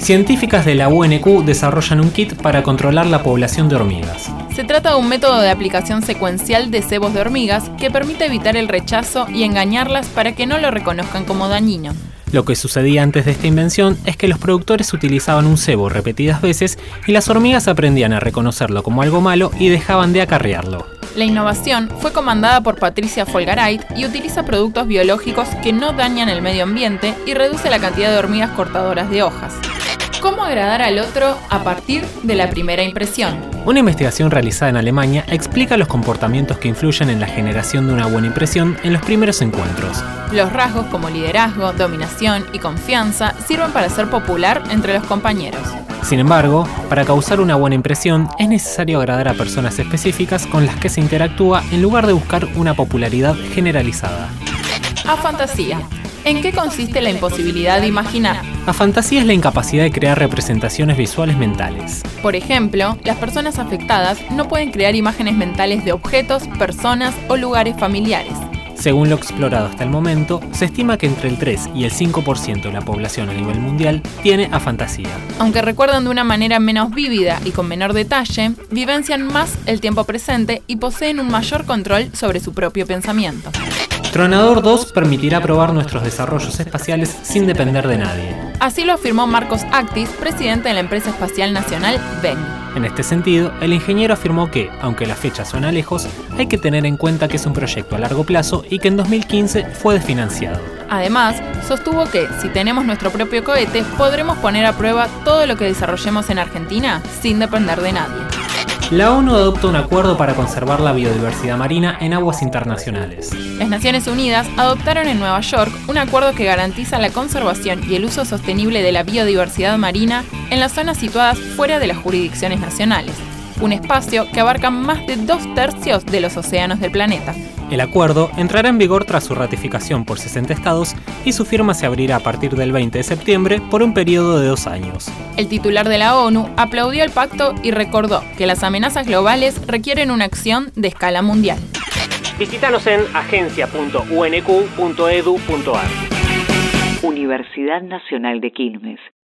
Científicas de la UNQ desarrollan un kit para controlar la población de hormigas. Se trata de un método de aplicación secuencial de cebos de hormigas que permite evitar el rechazo y engañarlas para que no lo reconozcan como dañino. Lo que sucedía antes de esta invención es que los productores utilizaban un cebo repetidas veces y las hormigas aprendían a reconocerlo como algo malo y dejaban de acarrearlo. La innovación fue comandada por Patricia Folgarait y utiliza productos biológicos que no dañan el medio ambiente y reduce la cantidad de hormigas cortadoras de hojas. ¿Cómo agradar al otro a partir de la primera impresión? Una investigación realizada en Alemania explica los comportamientos que influyen en la generación de una buena impresión en los primeros encuentros. Los rasgos como liderazgo, dominación y confianza sirven para ser popular entre los compañeros. Sin embargo, para causar una buena impresión es necesario agradar a personas específicas con las que se interactúa en lugar de buscar una popularidad generalizada. A fantasía. ¿En qué consiste la imposibilidad de imaginar? La fantasía es la incapacidad de crear representaciones visuales mentales. Por ejemplo, las personas afectadas no pueden crear imágenes mentales de objetos, personas o lugares familiares. Según lo explorado hasta el momento, se estima que entre el 3 y el 5% de la población a nivel mundial tiene afantasía. Aunque recuerdan de una manera menos vívida y con menor detalle, vivencian más el tiempo presente y poseen un mayor control sobre su propio pensamiento. Tronador 2 permitirá probar nuestros desarrollos espaciales sin depender de nadie. Así lo afirmó Marcos Actis, presidente de la empresa espacial nacional BEN. En este sentido, el ingeniero afirmó que, aunque la fecha suena lejos, hay que tener en cuenta que es un proyecto a largo plazo y que en 2015 fue desfinanciado. Además, sostuvo que, si tenemos nuestro propio cohete, podremos poner a prueba todo lo que desarrollemos en Argentina sin depender de nadie. La ONU adopta un acuerdo para conservar la biodiversidad marina en aguas internacionales. Las Naciones Unidas adoptaron en Nueva York un acuerdo que garantiza la conservación y el uso sostenible de la biodiversidad marina en las zonas situadas fuera de las jurisdicciones nacionales, un espacio que abarca más de dos tercios de los océanos del planeta. El acuerdo entrará en vigor tras su ratificación por 60 estados y su firma se abrirá a partir del 20 de septiembre por un periodo de dos años. El titular de la ONU aplaudió el pacto y recordó que las amenazas globales requieren una acción de escala mundial. Visítanos en agencia.unq.edu.ar. Universidad Nacional de Quilmes.